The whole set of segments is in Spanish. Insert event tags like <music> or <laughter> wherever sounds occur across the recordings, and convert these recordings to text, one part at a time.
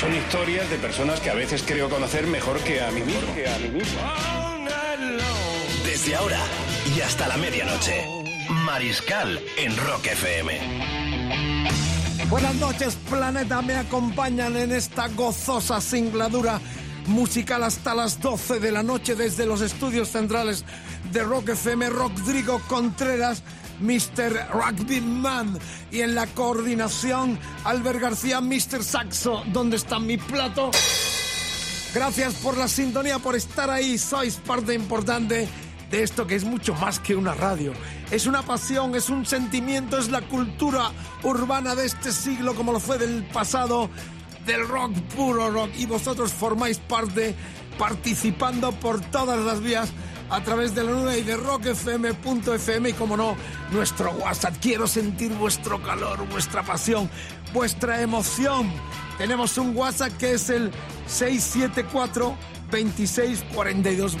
Son historias de personas que a veces creo conocer mejor que a mí mismo. Que a mí mismo. Desde ahora y hasta la medianoche, Mariscal en Rock FM. Buenas noches, planeta. Me acompañan en esta gozosa singladura musical hasta las 12 de la noche desde los estudios centrales de Rock FM, Rodrigo Contreras, Mr. Rugby Man. Y en la coordinación, Albert García, Mr. Saxo. ¿Dónde está mi plato? Gracias por la sintonía, por estar ahí. Sois parte importante de esto que es mucho más que una radio. Es una pasión, es un sentimiento, es la cultura urbana de este siglo como lo fue del pasado, del rock, puro rock. Y vosotros formáis parte participando por todas las vías a través de la nube y de rockfm.fm y como no, nuestro WhatsApp. Quiero sentir vuestro calor, vuestra pasión, vuestra emoción. Tenemos un WhatsApp que es el 674 26 42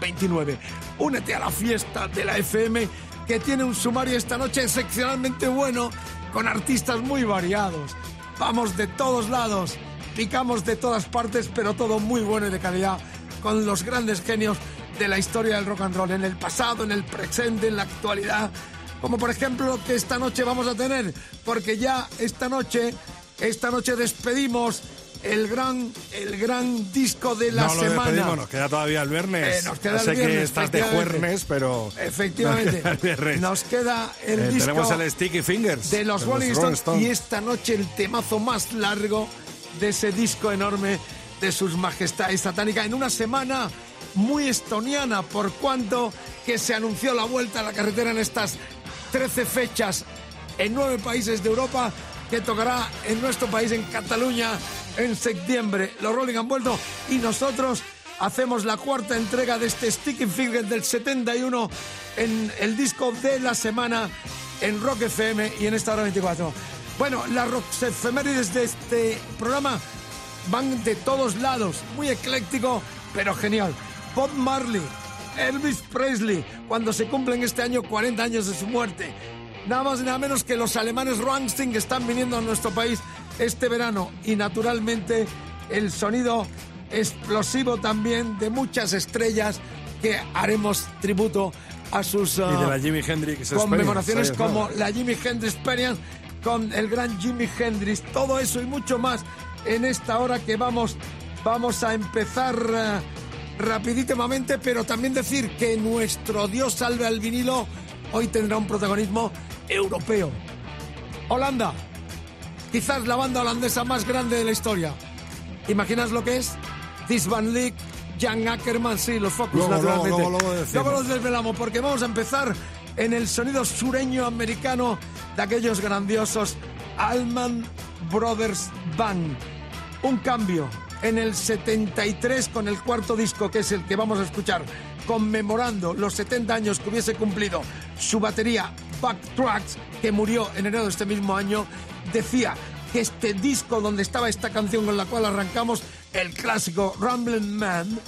29. Únete a la fiesta de la FM que tiene un sumario esta noche excepcionalmente bueno con artistas muy variados. Vamos de todos lados, picamos de todas partes, pero todo muy bueno y de calidad con los grandes genios de la historia del rock and roll, en el pasado, en el presente, en la actualidad, como por ejemplo lo que esta noche vamos a tener, porque ya esta noche, esta noche despedimos el gran, el gran disco de la no semana. nos queda todavía el viernes. Eh, nos queda sé el viernes, que estás de juernes, pero... Efectivamente, nos queda el nos queda el Eh, disco tenemos el Sticky Fingers. de los Rolling Stones Stones. y esta noche el temazo más largo de ese disco enorme de sus majestades satánicas en una semana muy estoniana por cuanto que se anunció la vuelta a la carretera en estas 13 fechas en nueve países de Europa que tocará en nuestro país en Cataluña en septiembre. Los Rolling han vuelto y nosotros hacemos la cuarta entrega de este Sticky Fingers del 71 en el disco de la semana en Rock FM y en esta hora 24. Bueno, las rock efemérides de este programa van de todos lados, muy ecléctico, pero genial. Bob Marley, Elvis Presley, cuando se cumplen este año 40 años de su muerte. Nada más y nada menos que los alemanes Rammstein están viniendo a nuestro país este verano. Y naturalmente el sonido explosivo también de muchas estrellas que haremos tributo a sus Y de ah, la Jimi Hendrix conmemoraciones Experience, como la Jimi Hendrix Experience con el gran Jimi Hendrix. Todo eso y mucho más en esta hora que vamos, vamos a empezar eh, rapidísimamente, pero también decir que nuestro Dios salve al vinilo hoy tendrá un protagonismo europeo. Holanda, quizás la banda holandesa más grande de la historia. ¿Imaginas lo que es? This Van Leek, Jan Ackerman, sí, los Focus, Luego, naturalmente. luego, luego. Luego los desvelamos porque vamos a empezar en el sonido sureño americano de aquellos grandiosos Allman Brothers Band. Un cambio en el 73 con el cuarto disco que es el que vamos a escuchar conmemorando los 70 años que hubiese cumplido su batería Backtracks que murió en enero de este mismo año decía que este disco donde estaba esta canción con la cual arrancamos el clásico Ramblin' Man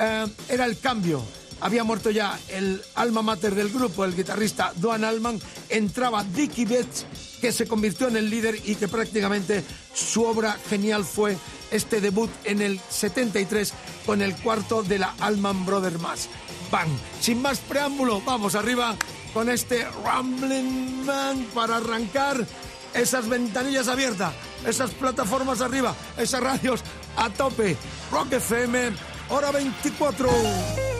eh, era el cambio. Había muerto ya el alma mater del grupo, el guitarrista Duane Allman. Entraba Dickie Betts, que se convirtió en el líder y que prácticamente su obra genial fue este debut en el 73 con el cuarto de la Allman Brothers más. Bang. Sin más preámbulo, vamos arriba con este Rambling Man para arrancar esas ventanillas abiertas, esas plataformas arriba, esas radios a tope. Rock FM, hora 24.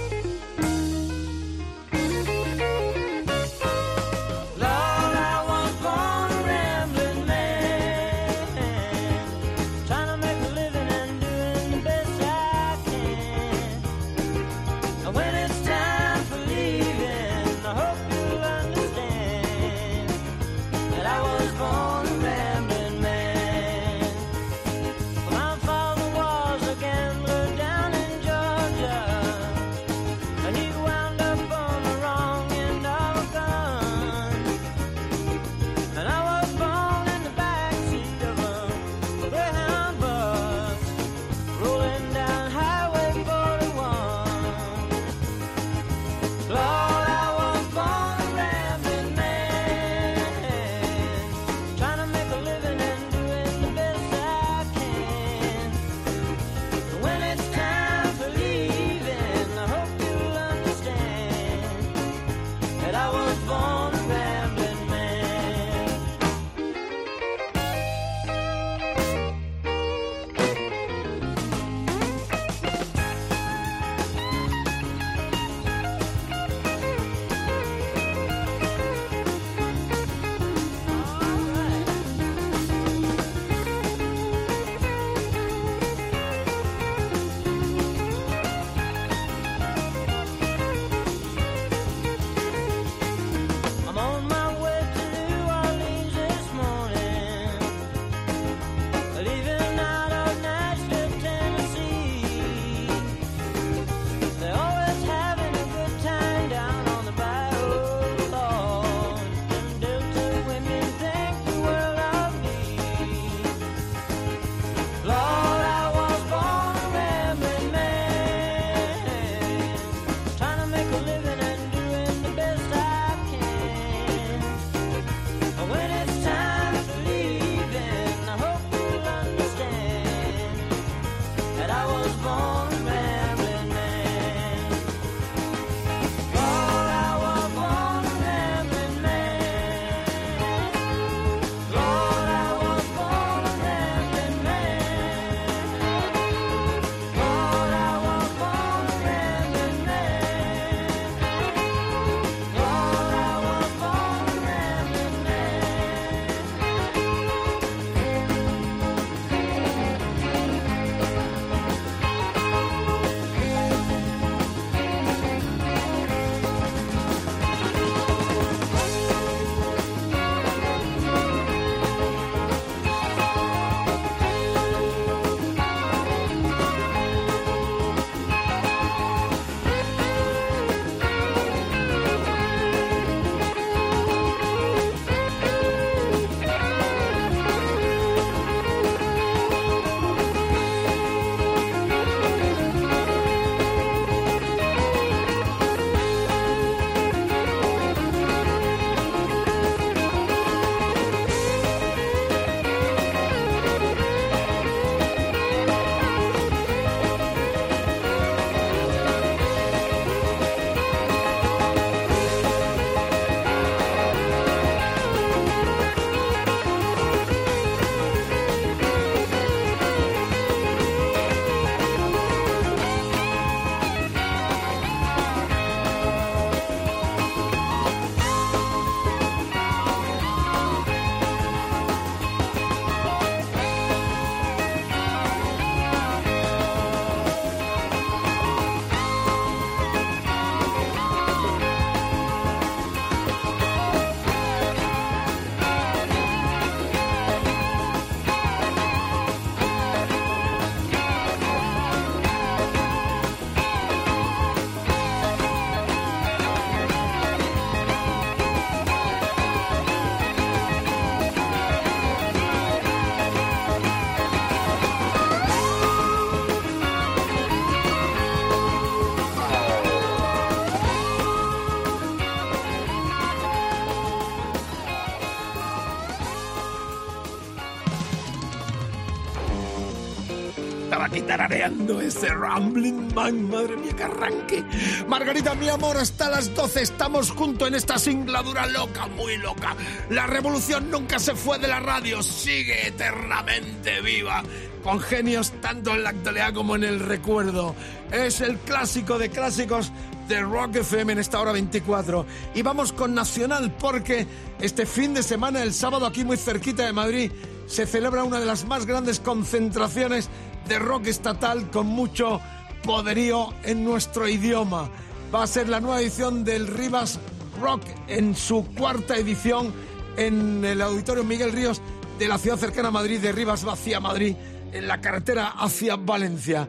Tarareando ese Rambling Man, madre mía, que arranque. Margarita, mi amor, hasta las 12 estamos juntos en esta singladura loca, muy loca. La revolución nunca se fue de la radio, sigue eternamente viva. Con genios tanto en la actualidad como en el recuerdo. Es el clásico de clásicos de Rock FM en esta hora 24. Y vamos con Nacional porque este fin de semana, el sábado, aquí muy cerquita de Madrid, se celebra una de las más grandes concentraciones de rock estatal con mucho poderío en nuestro idioma. Va a ser la nueva edición del Rivas Rock en su cuarta edición en el Auditorio Miguel Ríos de la ciudad cercana a Madrid, de Rivas hacia Madrid, en la carretera hacia Valencia.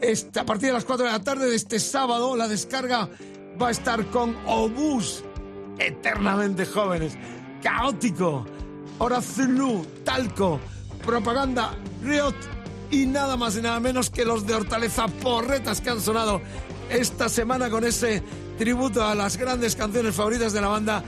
Este, a partir de las 4 de la tarde de este sábado, la descarga va a estar con Obús, eternamente jóvenes, caótico, Hora Zulu, Talco, Propaganda, Riot y nada más y nada menos que los de Hortaleza Porretas que han sonado esta semana con ese tributo a las grandes canciones favoritas de la banda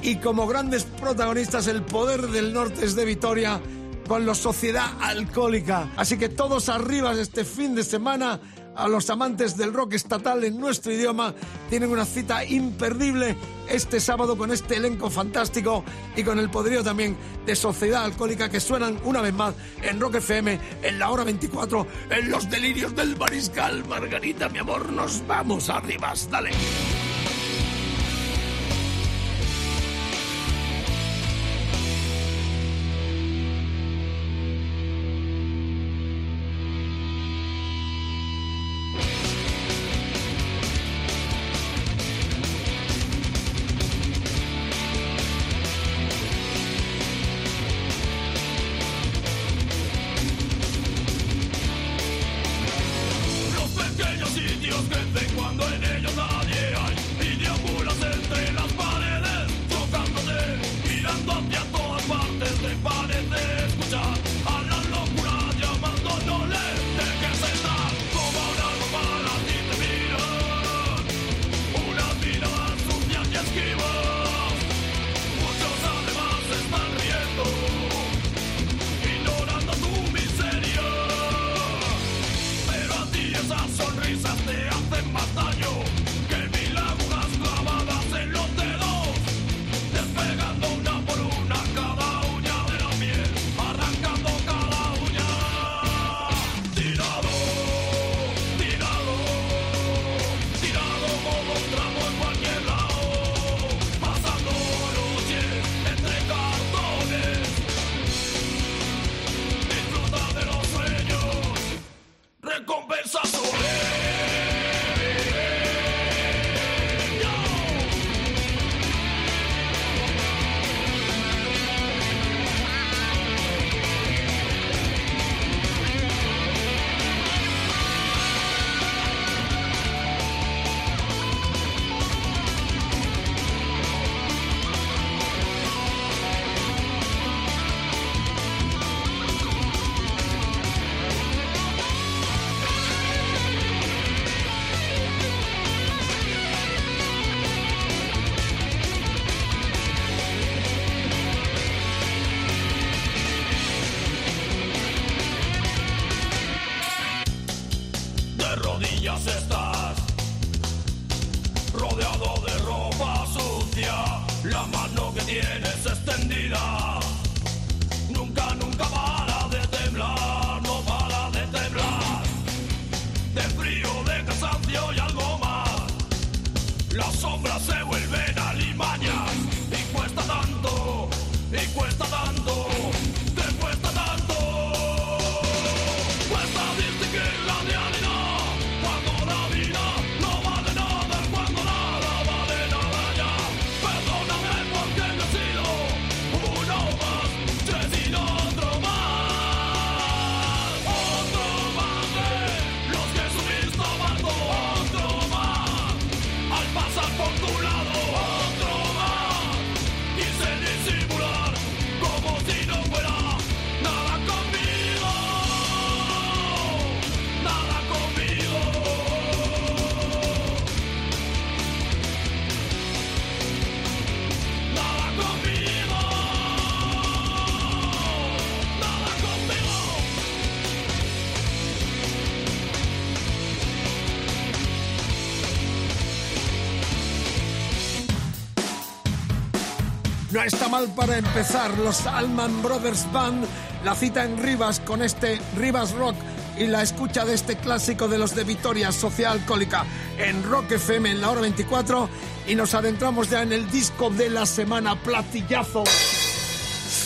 y como grandes protagonistas el poder del norte es de Vitoria con los Sociedad Alcohólica. Así que todos arriba este fin de semana a los amantes del rock estatal en nuestro idioma tienen una cita imperdible este sábado con este elenco fantástico y con el poderío también de Sociedad Alcohólica que suenan una vez más en Rock FM en la hora 24 en los delirios del mariscal. Margarita, mi amor, nos vamos arriba, dale. Está mal para empezar. Los Allman Brothers Band, la cita en Rivas con este Rivas Rock y la escucha de este clásico de los de Vitoria Sociedad Alcohólica en Rock FM en la hora 24 y nos adentramos ya en el disco de la semana platillazo.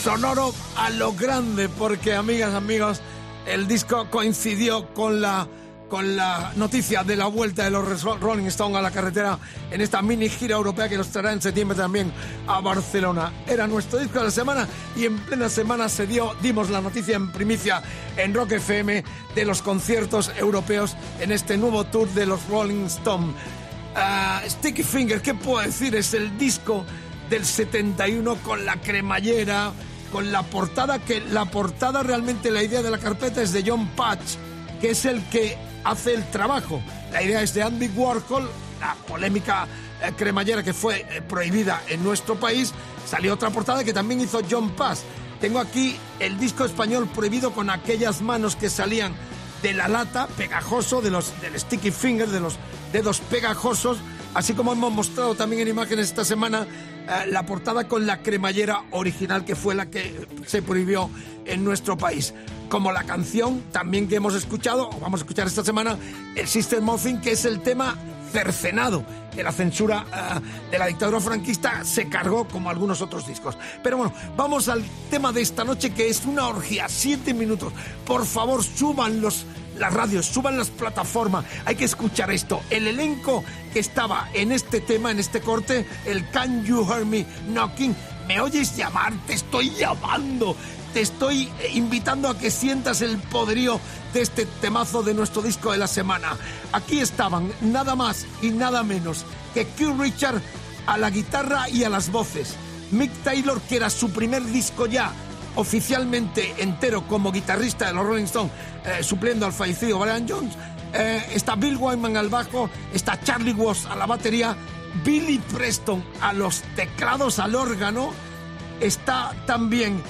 Sonoro a lo grande porque amigas amigos el disco coincidió con la con la noticia de la vuelta de los Rolling Stones a la carretera en esta mini gira europea que nos traerá en septiembre también a Barcelona. Era nuestro disco de la semana y en plena semana se dio, dimos la noticia en primicia en Rock FM de los conciertos europeos en este nuevo tour de los Rolling Stones. Ah, Sticky Finger, ¿qué puedo decir? Es el disco del 71 con la cremallera, con la portada, que la portada realmente la idea de la carpeta es de John Patch, que es el que hace el trabajo. La idea es de Andy Warhol, la polémica eh, cremallera que fue eh, prohibida en nuestro país. Salió otra portada que también hizo John Patch. Tengo aquí el disco español prohibido con aquellas manos que salían de la lata, pegajoso, de los, del sticky finger, de los dedos pegajosos, así como hemos mostrado también en imágenes esta semana eh, la portada con la cremallera original que fue la que se prohibió en nuestro país. Como la canción también que hemos escuchado, o vamos a escuchar esta semana, el System of Thing, que es el tema cercenado que la censura eh, de la dictadura franquista se cargó como algunos otros discos. Pero bueno, vamos al tema de esta noche que es una orgía, siete minutos. Por favor, suban los, las radios, suban las plataformas. Hay que escuchar esto. El elenco que estaba en este tema, en este corte, el Can You Hear Me Knocking, ¿me oyes llamar? Te estoy llamando. Te estoy eh, invitando a que sientas el poderío de este temazo de nuestro disco de la semana. Aquí estaban nada más y nada menos que Keith Richard a la guitarra y a las voces. Mick Taylor, que era su primer disco ya oficialmente entero como guitarrista de los Rolling Stones, eh, supliendo al fallecido Brian Jones. Eh, está Bill Wyman al bajo, está Charlie Watts a la batería, Billy Preston a los teclados, al órgano, está también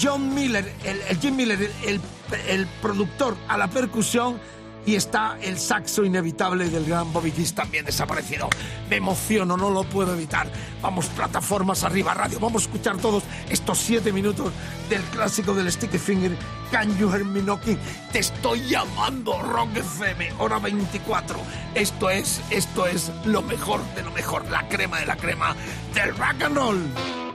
John Miller, el, Jim Miller, el- el productor a la percusión y está el saxo inevitable del gran Bobby Keys también desaparecido. Me emociono, no lo puedo evitar. Vamos, plataformas arriba, radio, vamos a escuchar todos estos siete minutos del clásico del Sticky Finger, Can You Hear Me Knocking? Te estoy llamando, Rock FM, hora 24. Esto es, esto es lo mejor de lo mejor, la crema de la crema del rock and roll.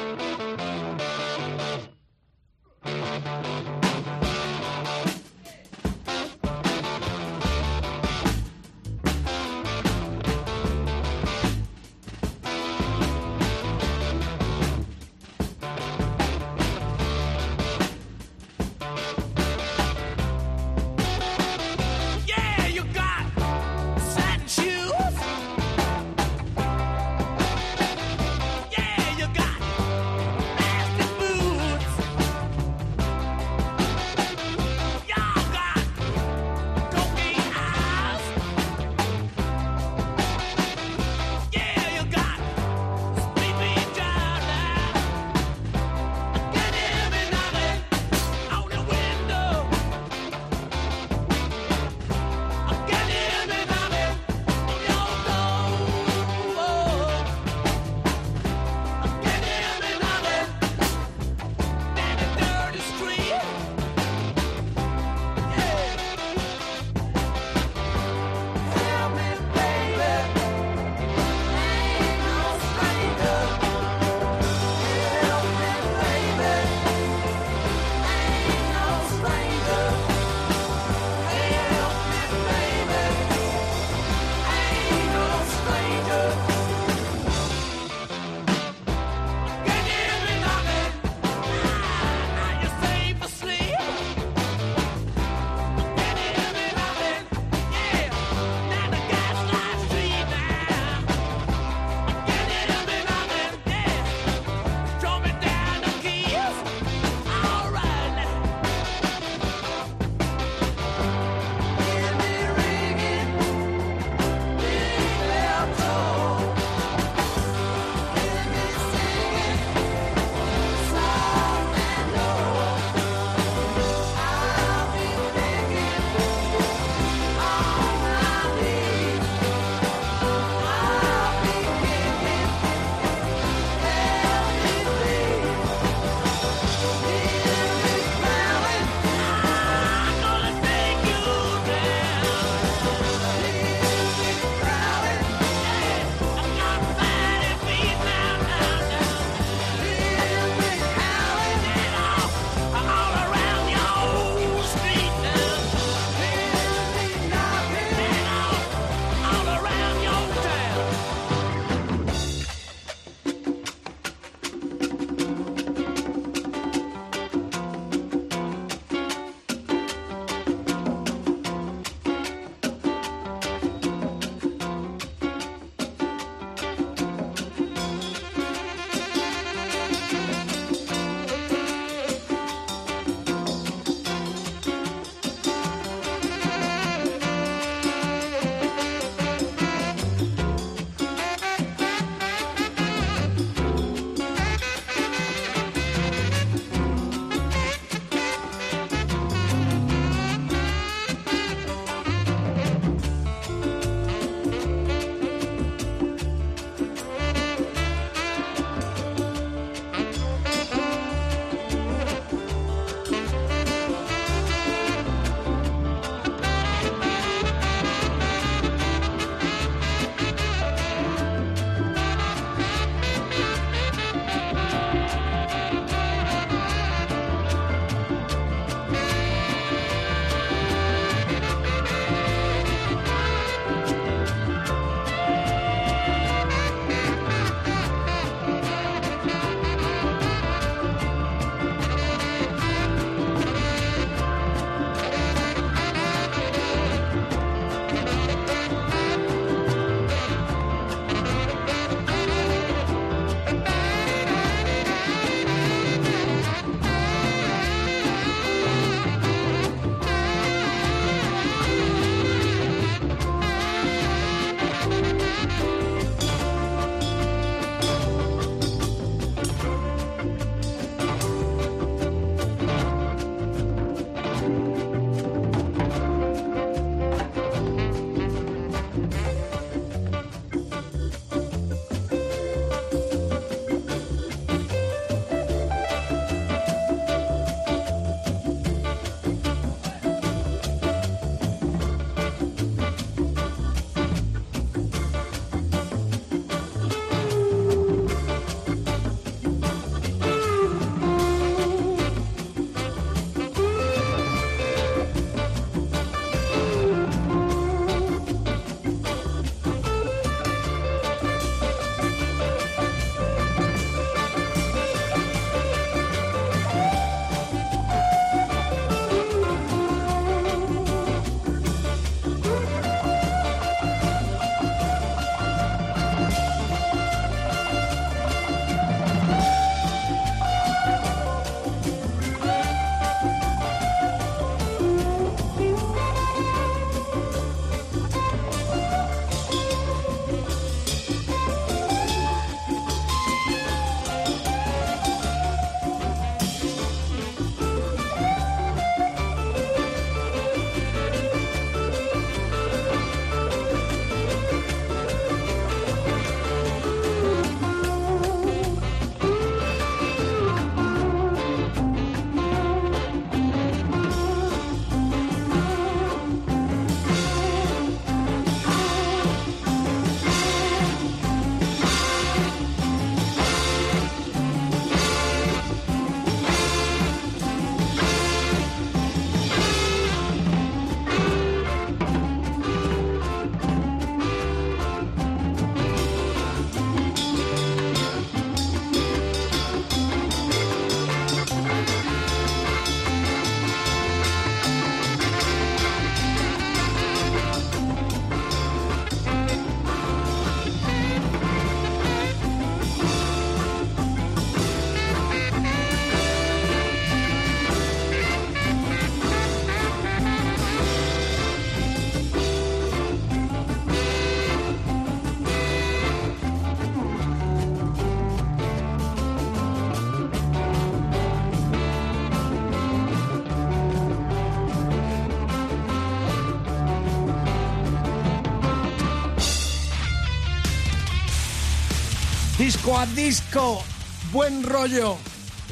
Disco a disco, buen rollo,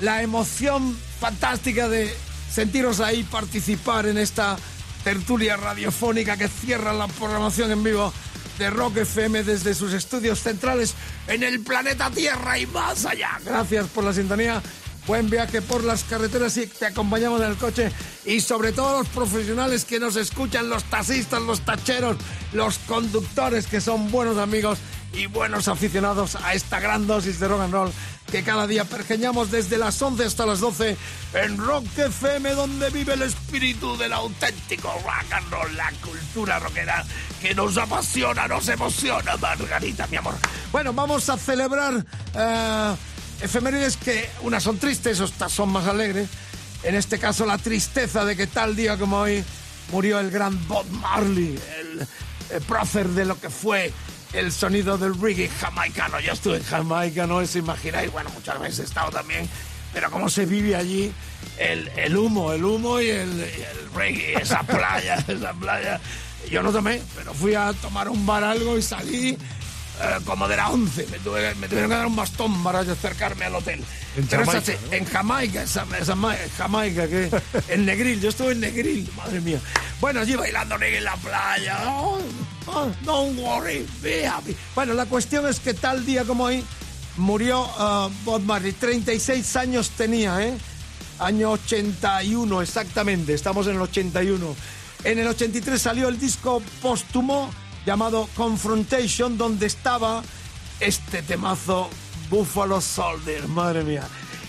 la emoción fantástica de sentiros ahí participar en esta tertulia radiofónica que cierra la programación en vivo de Rock FM desde sus estudios centrales en el planeta Tierra y más allá. Gracias por la sintonía. Buen viaje por las carreteras y te acompañamos en el coche y sobre todo los profesionales que nos escuchan, los taxistas, los tacheros, los conductores que son buenos amigos y buenos aficionados a esta gran dosis de rock and roll que cada día pergeñamos desde las 11 hasta las 12 en Rock FM donde vive el espíritu del auténtico rock and roll, la cultura rockera que nos apasiona, nos emociona, Margarita, mi amor. Bueno, vamos a celebrar eh, efemérides que unas son tristes, otras son más alegres. En este caso la tristeza de que tal día como hoy murió el gran Bob Marley, el, el prócer de lo que fue el sonido del reggae jamaicano. Yo estuve en Jamaica, no os imagináis, bueno, muchas veces he estado también, pero cómo se vive allí el, humo, el humo y el, y el reggae, esa playa, <laughs> esa playa. Yo no tomé, pero fui a tomar un bar algo y salí eh, como de la 11. Me, tuve- me tuvieron que dar un bastón para acercarme al hotel. En Pero Jamaica, en Jamaica, esa, esa ma- Jamaica, que en Negril, yo estuve en Negril, madre mía. Bueno, allí bailando en la playa. Oh, oh, don't worry, be happy. Bueno, la cuestión es que tal día como hoy murió ah, Bob Marley. 36 años tenía, ¿eh? Año 81, exactamente. Estamos en el 81. En el 83 salió el disco póstumo llamado Confrontation, donde estaba este temazo Buffalo Soldier, madre mía.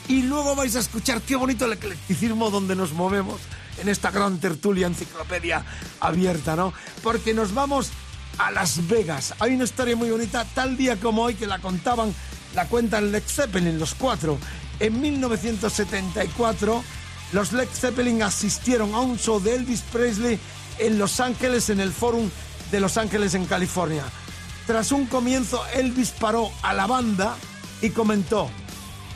Y luego vais a escuchar qué bonito el eclecticismo donde nos movemos en esta gran tertulia enciclopedia abierta, ¿no? Porque nos vamos a Las Vegas. Hay una historia muy bonita, tal día como hoy que la contaban, la cuentan Led Zeppelin, los cuatro. En 1974, los Led Zeppelin asistieron a un show de Elvis Presley en Los Ángeles, en el Forum de Los Ángeles, en California. Tras un comienzo, Elvis paró a la banda y comentó,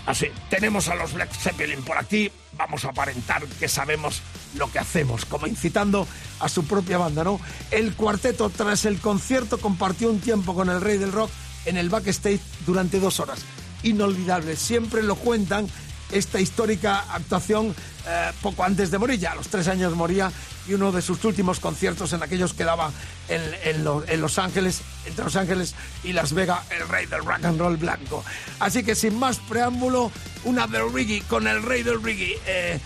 así, tenemos a los Led Zeppelin por aquí, vamos a aparentar que sabemos lo que hacemos, como incitando a su propia banda, ¿no? El cuarteto, tras el concierto, compartió un tiempo con el rey del rock en el backstage durante dos horas. Inolvidable, siempre lo cuentan esta histórica actuación eh, poco antes de morir, ya a los tres años moría y uno de sus últimos conciertos en aquellos que daba en, en en Los Ángeles, entre Los Ángeles y Las Vegas, el rey del rock and roll blanco. Así que sin más preámbulo, una del reggae con el rey del reggae, eh,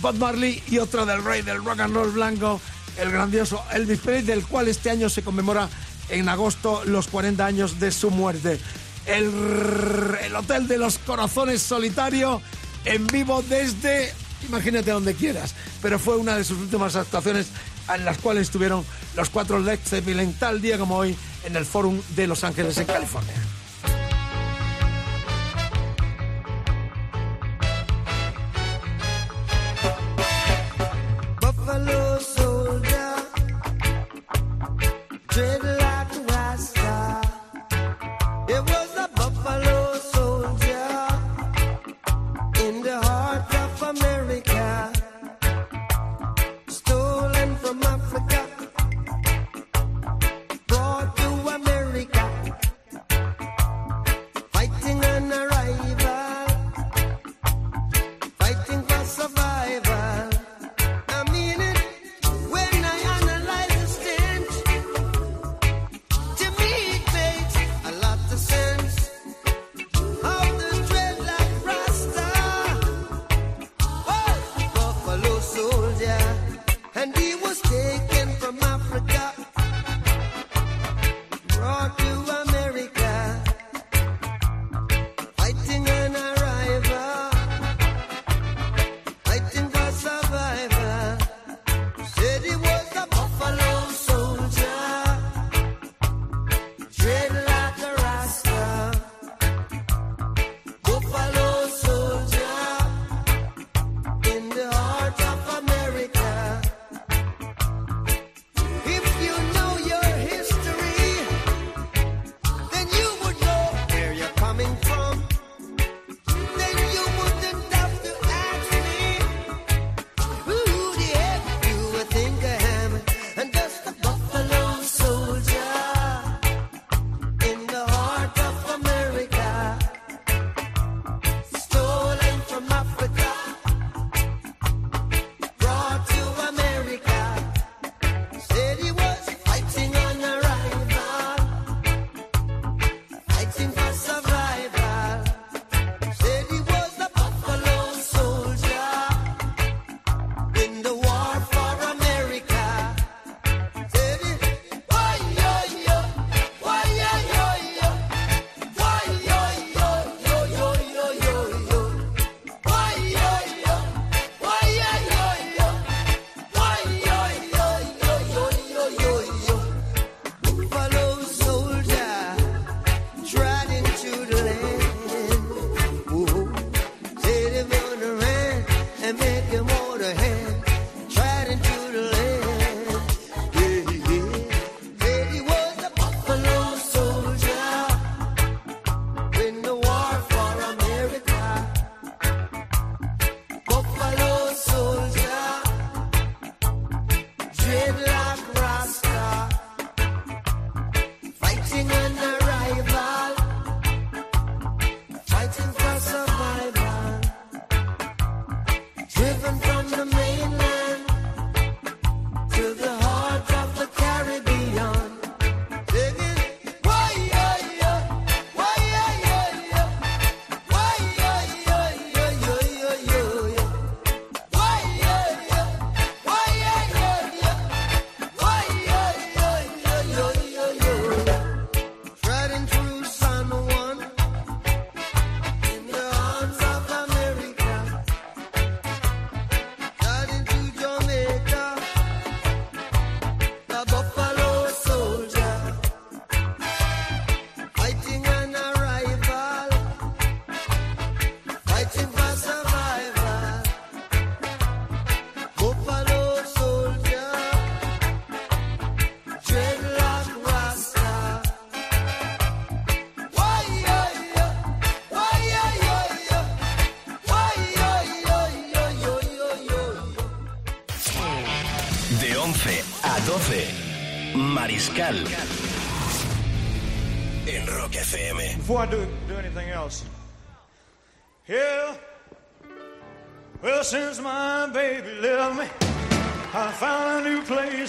Bob Marley, y otra del rey del rock and roll blanco, el grandioso Elvis Presley, del cual este año se conmemora en agosto los 40 años de su muerte. El, el Hotel de los Corazones Solitario en vivo desde, imagínate donde quieras, pero fue una de sus últimas actuaciones en las cuales estuvieron los cuatro Led Zeppelin tal día como hoy en el Forum de Los Ángeles en California.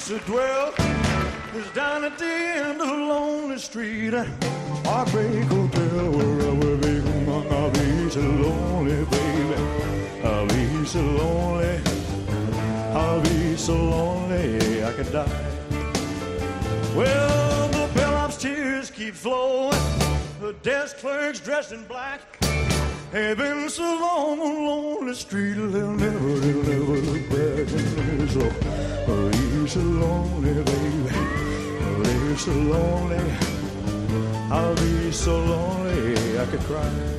To dwell. It's down at the end of the lonely street, a heartbreak hotel where I will be. I'll be so lonely, baby. I'll be so lonely. I'll be so lonely I could die. Well, the bellhop's tears keep flowing. The desk clerks dressed in black. They've been so long on lonely street, they'll never, they'll never look back. So, oh, you're so lonely, baby. Oh, you're so lonely. I'll be so lonely I could cry.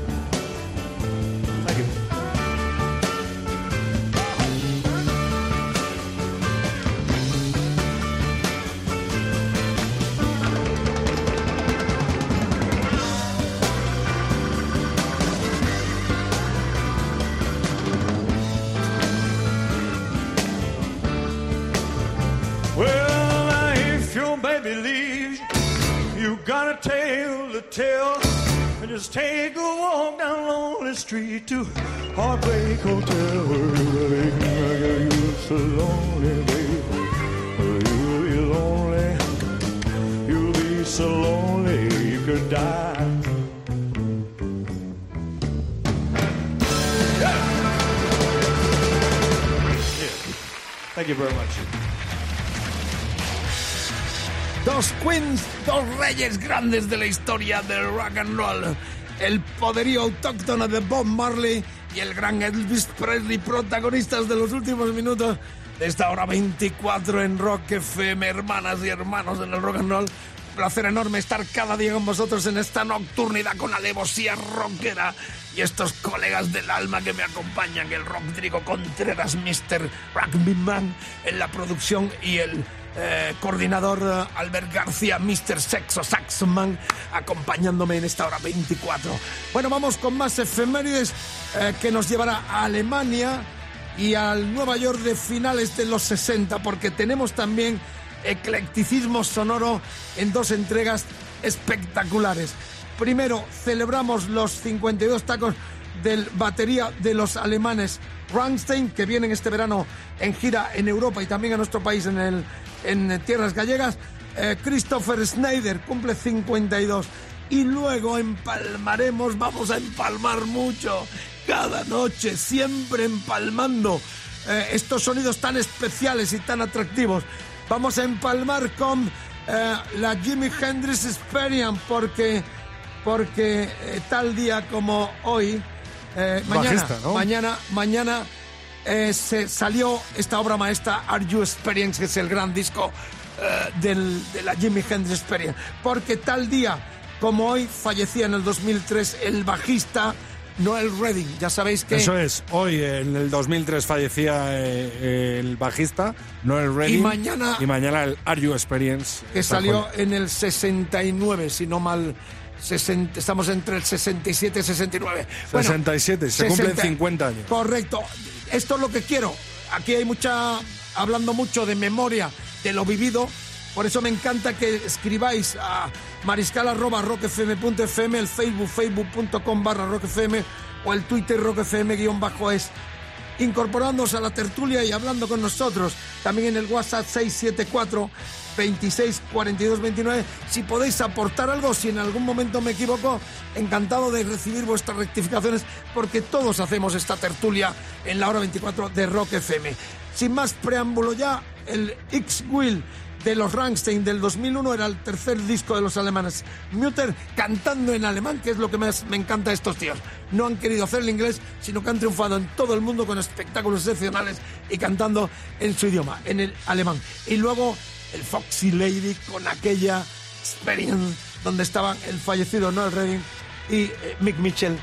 Baby you got a tale to tell. And just take a walk down lonely street to Heartbreak Hotel. Where you're so lonely, baby. You'll be lonely. You'll be so lonely you could die. Thank you very much. Dos queens, dos reyes grandes de la historia del rock and roll. El poderío autóctono de Bob Marley y el gran Elvis Presley, protagonistas de los últimos minutos de esta hora 24 en Rock FM, hermanas y hermanos en el rock and roll. Un placer enorme estar cada día con vosotros en esta nocturnidad con alevosía rockera y estos colegas del alma que me acompañan, el Rodrigo Contreras, Mr. Rugby Man en la producción y el eh, coordinador eh, Albert García, Mr. Sexo Saxman, acompañándome en esta hora 24. Bueno, vamos con más efemérides eh, que nos llevará a Alemania y al Nueva York de finales de los 60, porque tenemos también eclecticismo sonoro en dos entregas espectaculares. Primero, celebramos los 52 tacos del batería de los alemanes Rammstein, que vienen este verano en gira en Europa y también a nuestro país en, el, en tierras gallegas. Eh, Christopher Schneider cumple 52. Y luego empalmaremos, vamos a empalmar mucho, cada noche, siempre empalmando eh, estos sonidos tan especiales y tan atractivos. Vamos a empalmar con eh, la Jimi Hendrix Experience, porque, porque tal día como hoy, eh, mañana, Bajista, ¿no? mañana, mañana eh, se salió esta obra maestra Are You Experience, que es el gran disco eh, del- de la Jimi Hendrix Experience. Porque tal día como hoy fallecía en el 2003 el bajista Noel Redding. Ya sabéis que Eso es, hoy en el 2003 fallecía eh, el bajista Noel Redding. Y mañana- Y mañana el Are You Experience. que salió en el 69, si no mal. 60 estamos entre el 67 y 69. 67, se cumplen 50 años. Correcto. Esto es lo que quiero. Aquí hay mucha. hablando mucho de memoria, de lo vivido. Por eso me encanta que escribáis a mariscal.rockfm.fm, el Facebook, facebook.com barra rockfm o el Twitter guion bajo es incorporándose a la tertulia y hablando con nosotros. También en el WhatsApp 674 26 42 29. Si podéis aportar algo, si en algún momento me equivoco, encantado de recibir vuestras rectificaciones, porque todos hacemos esta tertulia en la hora 24 de Rock FM. Sin más preámbulo ya, el X-Will de los Rammstein del 2001 era el tercer disco de los alemanes. Mutter cantando en alemán, que es lo que más me encanta de estos tíos. No han querido hacer el inglés, sino que han triunfado en todo el mundo con espectáculos excepcionales y cantando en su idioma, en el alemán. Y luego el Foxy Lady con aquella experience donde estaban el fallecido Noel Redding y eh, Mick Mitchell eh,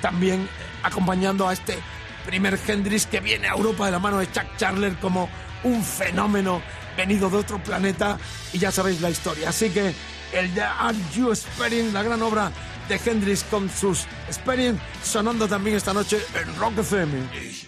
también eh, acompañando a este primer Hendrix que viene a Europa de la mano de Chuck Charler como un fenómeno venido de otro planeta y ya sabéis la historia. Así que el Are You Experience, la gran obra de Hendrix con sus Experience, sonando también esta noche en Rock FM.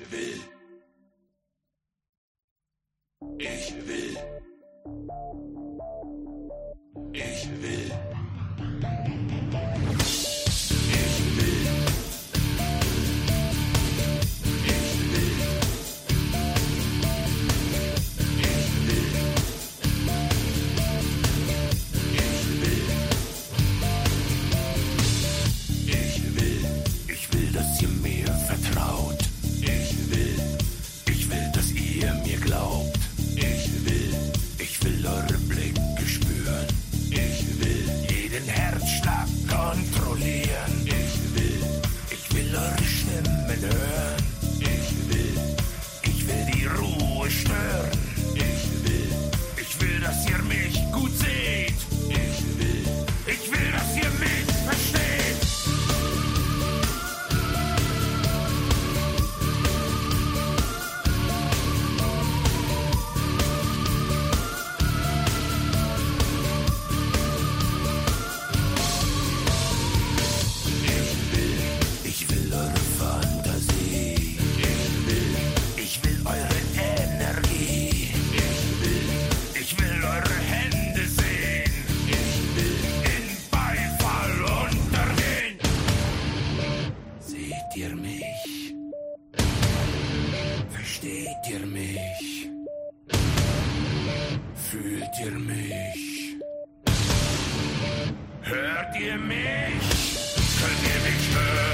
ihr mich? Fühlt ihr mich? Hört ihr mich? Könnt ihr mich hören?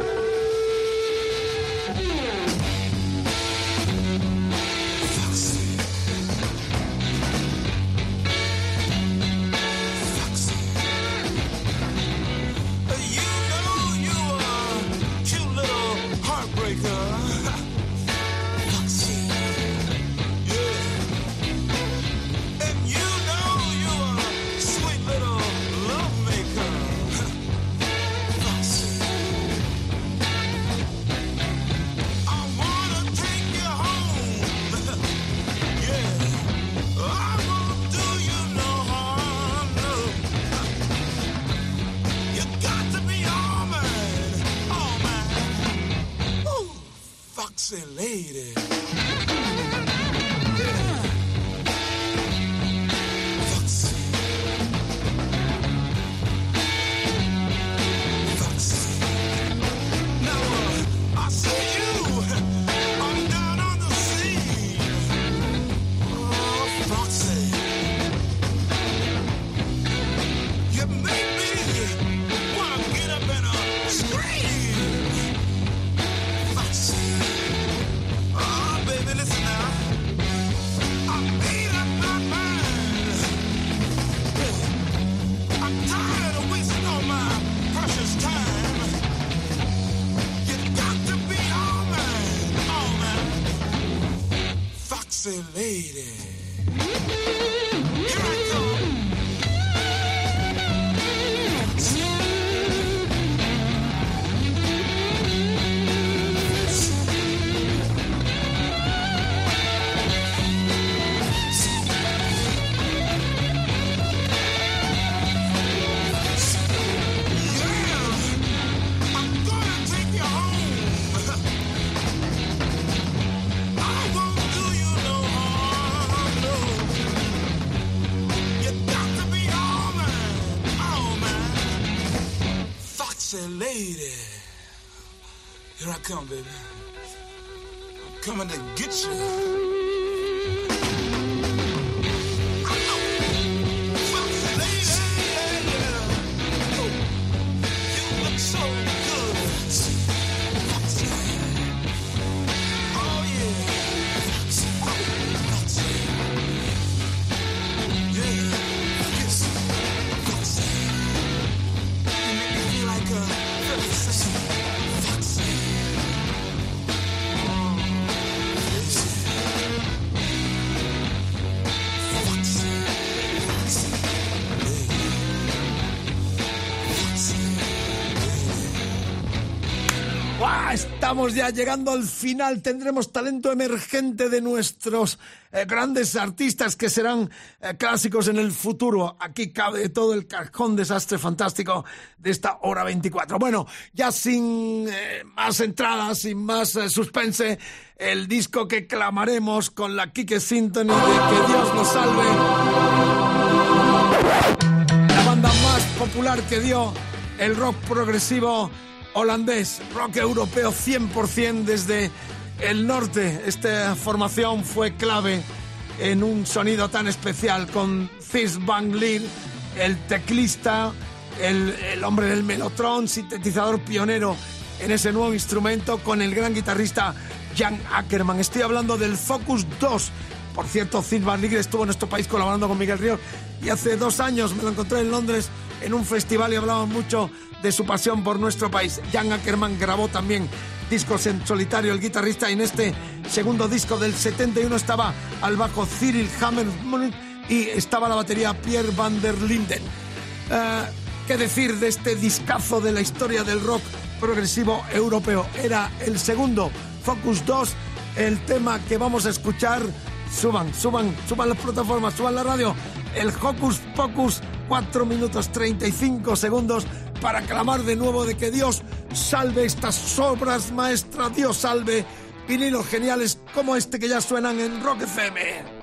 Foxy lady. Come, baby. I'm coming to get you. Estamos ya llegando al final. Tendremos talento emergente de nuestros eh, grandes artistas que serán eh, clásicos en el futuro. Aquí cabe todo el cajón desastre fantástico de esta hora 24. Bueno, ya sin eh, más entradas, sin más eh, suspense, el disco que clamaremos con la Kike Symphony de Que Dios nos salve. La banda más popular que dio el rock progresivo holandés, rock europeo 100% desde el norte. Esta formación fue clave en un sonido tan especial con Fitz Van Leer, el teclista, el, el hombre del melotron, sintetizador pionero en ese nuevo instrumento, con el gran guitarrista Jan Ackerman. Estoy hablando del Focus 2. Por cierto, Fitz Van Leer estuvo en nuestro país colaborando con Miguel Ríos y hace dos años me lo encontré en Londres en un festival y hablaban mucho de su pasión por nuestro país. Jan Ackerman grabó también discos en solitario, el guitarrista, y en este segundo disco del 71 estaba al bajo Cyril Hammerman y estaba la batería Pierre van der Linden. Eh, ¿Qué decir de este discazo de la historia del rock progresivo europeo? Era el segundo, Focus 2, el tema que vamos a escuchar. Suban, suban, suban las plataformas, suban la radio. El Hocus Pocus, 4 minutos 35 segundos para clamar de nuevo de que Dios salve estas obras maestras, Dios salve vinilos geniales como este que ya suenan en Rock FM.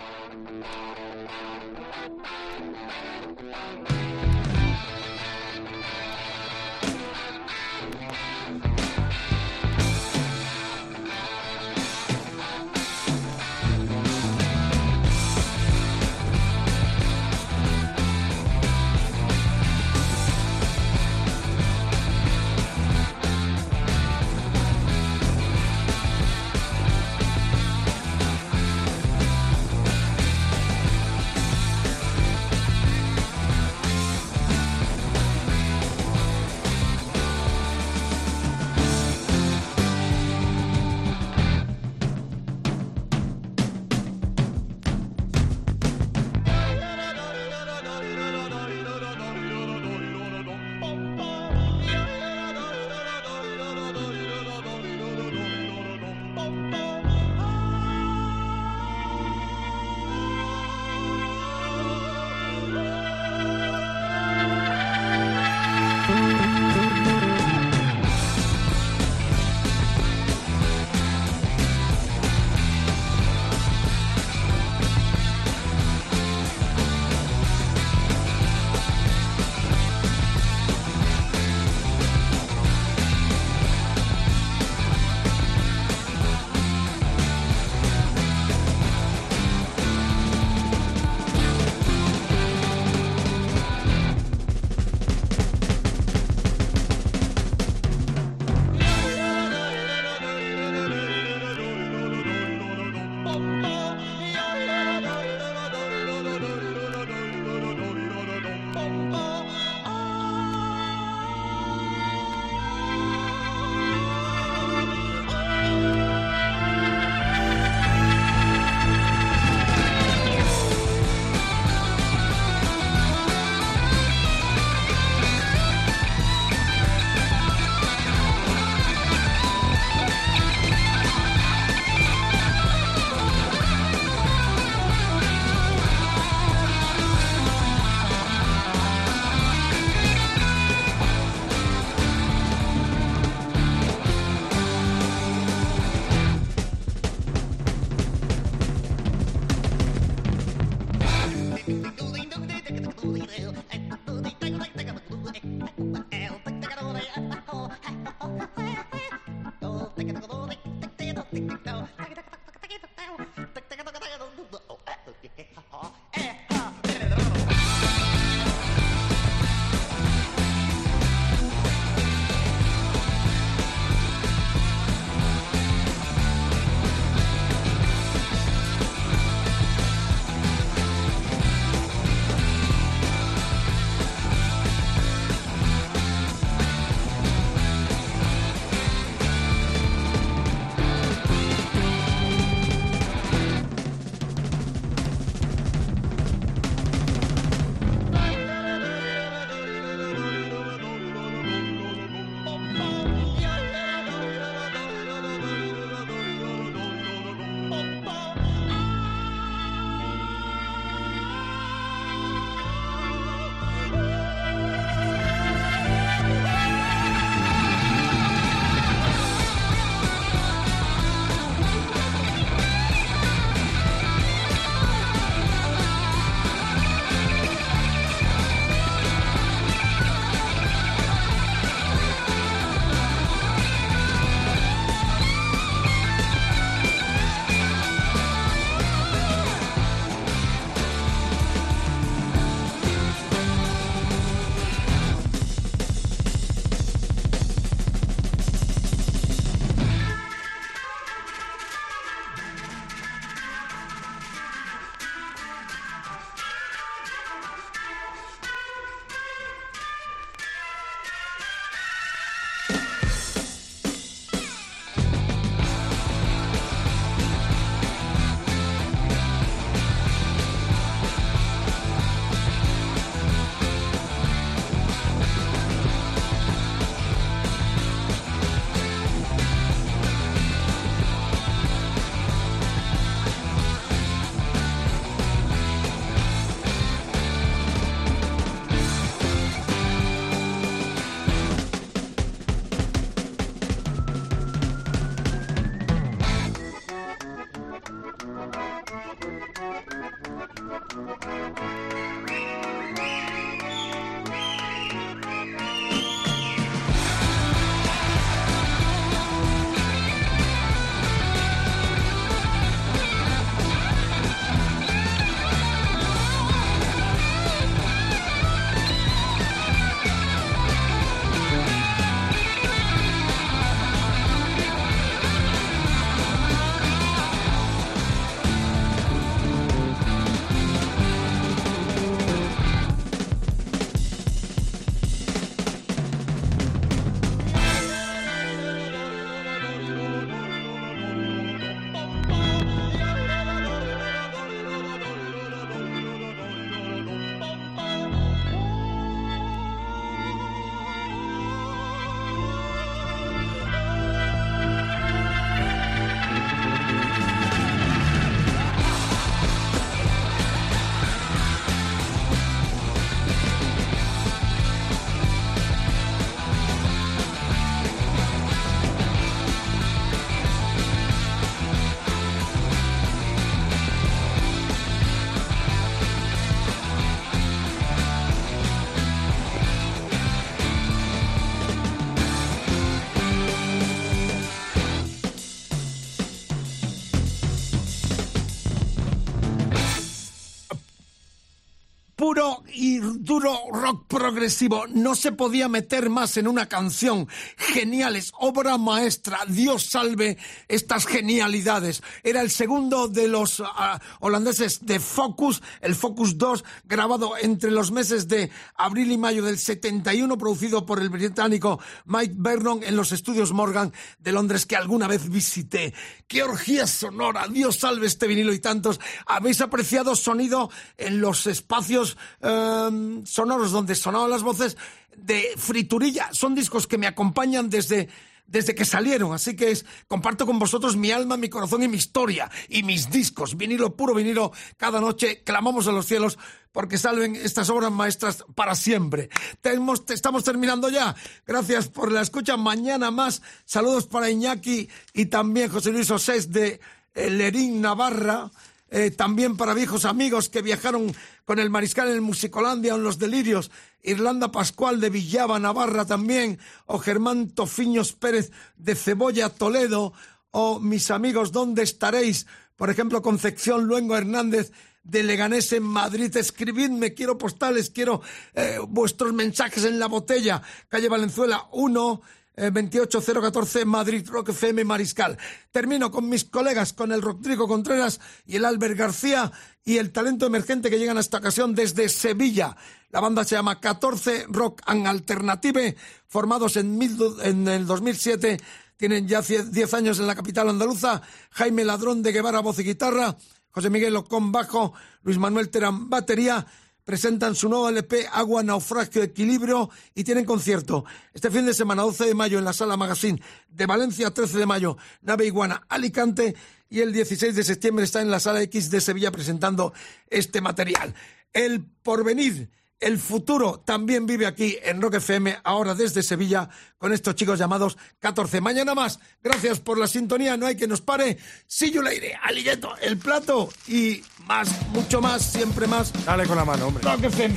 Y duro rock progresivo. No se podía meter más en una canción. Geniales, obra maestra. Dios salve estas genialidades. Era el segundo de los ah, holandeses de Focus, el Focus 2, grabado entre los meses de abril y mayo del 71, producido por el británico Mike Vernon en los estudios Morgan de Londres que alguna vez visité. ¡Qué orgía sonora! Dios salve este vinilo y tantos. ¿Habéis apreciado sonido en los espacios eh, sonoros donde sonaban las voces de Friturilla? Son discos que me acompañan desde desde que salieron, así que comparto con vosotros mi alma, mi corazón y mi historia y mis discos, vinilo puro vinilo, cada noche clamamos a los cielos porque salven estas obras maestras para siempre. Tenemos- te- estamos terminando ya. Gracias por la escucha. Mañana más. Saludos para Iñaki y también José Luis Osés de Lerín, Navarra. Eh, también para viejos amigos que viajaron con el Mariscal en el Musicolandia o en Los Delirios, Irlanda Pascual de Villaba, Navarra también, o Germán Tofiños Pérez de Cebolla, Toledo, o mis amigos, ¿dónde estaréis? Por ejemplo, Concepción Luengo Hernández de Leganés en Madrid. Escribidme, quiero postales, quiero eh, vuestros mensajes en la botella. Calle Valenzuela 1. Eh, 28014 Madrid Rock FM Mariscal. Termino con mis colegas, con el Rodrigo Contreras y el Albert García y el talento emergente que llegan a esta ocasión desde Sevilla. La banda se llama 14 Rock and Alternative, formados en, mil en el 2007 tienen ya 10 años en la capital andaluza. Jaime Ladrón de Guevara, voz y guitarra. José Miguel Ocón, bajo. Luis Manuel Terán, batería. Presentan su nuevo LP Agua, Naufragio, Equilibrio y tienen concierto este fin de semana, 12 de mayo, en la Sala Magazine de Valencia, 13 de mayo, Nave Iguana, Alicante y el 16 de septiembre está en la Sala X de Sevilla presentando este material. El porvenir el futuro también vive aquí en Rock FM, ahora desde Sevilla, con estos chicos llamados 14. Mañana más. Gracias por la sintonía, no hay que nos pare. See you later, Alilleto, el plato y más, mucho más, siempre más. Dale con la mano, hombre. Rock FM.